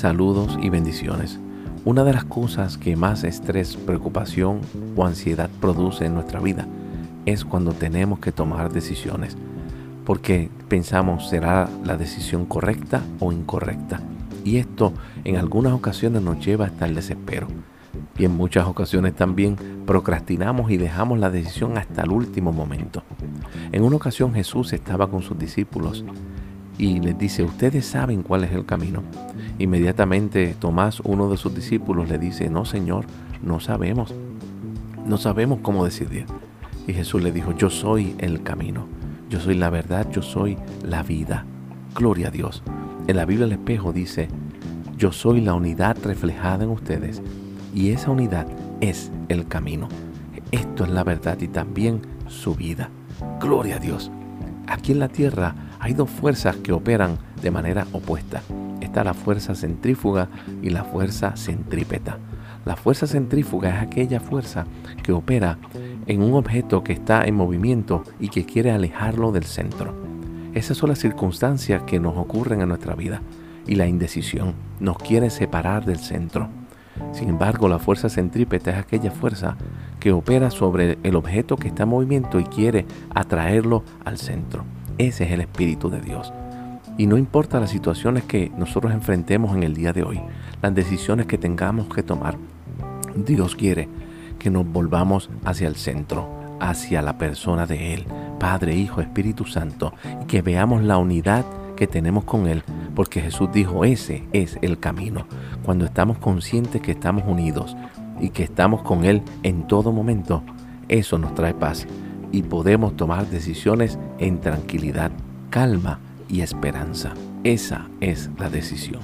Saludos y bendiciones. Una de las cosas que más estrés, preocupación o ansiedad produce en nuestra vida es cuando tenemos que tomar decisiones, porque pensamos será la decisión correcta o incorrecta. Y esto en algunas ocasiones nos lleva hasta el desespero. Y en muchas ocasiones también procrastinamos y dejamos la decisión hasta el último momento. En una ocasión Jesús estaba con sus discípulos y les dice, ustedes saben cuál es el camino. Inmediatamente Tomás, uno de sus discípulos, le dice, no Señor, no sabemos. No sabemos cómo decidir. Y Jesús le dijo, yo soy el camino, yo soy la verdad, yo soy la vida. Gloria a Dios. En la Biblia el espejo dice, yo soy la unidad reflejada en ustedes y esa unidad es el camino. Esto es la verdad y también su vida. Gloria a Dios. Aquí en la tierra hay dos fuerzas que operan de manera opuesta. Está la fuerza centrífuga y la fuerza centrípeta. La fuerza centrífuga es aquella fuerza que opera en un objeto que está en movimiento y que quiere alejarlo del centro. Esas son las circunstancias que nos ocurren en nuestra vida y la indecisión nos quiere separar del centro. Sin embargo, la fuerza centrípeta es aquella fuerza que opera sobre el objeto que está en movimiento y quiere atraerlo al centro. Ese es el Espíritu de Dios. Y no importa las situaciones que nosotros enfrentemos en el día de hoy, las decisiones que tengamos que tomar, Dios quiere que nos volvamos hacia el centro, hacia la persona de Él, Padre, Hijo, Espíritu Santo, y que veamos la unidad que tenemos con Él, porque Jesús dijo, ese es el camino. Cuando estamos conscientes que estamos unidos y que estamos con Él en todo momento, eso nos trae paz y podemos tomar decisiones en tranquilidad, calma y esperanza. Esa es la decisión.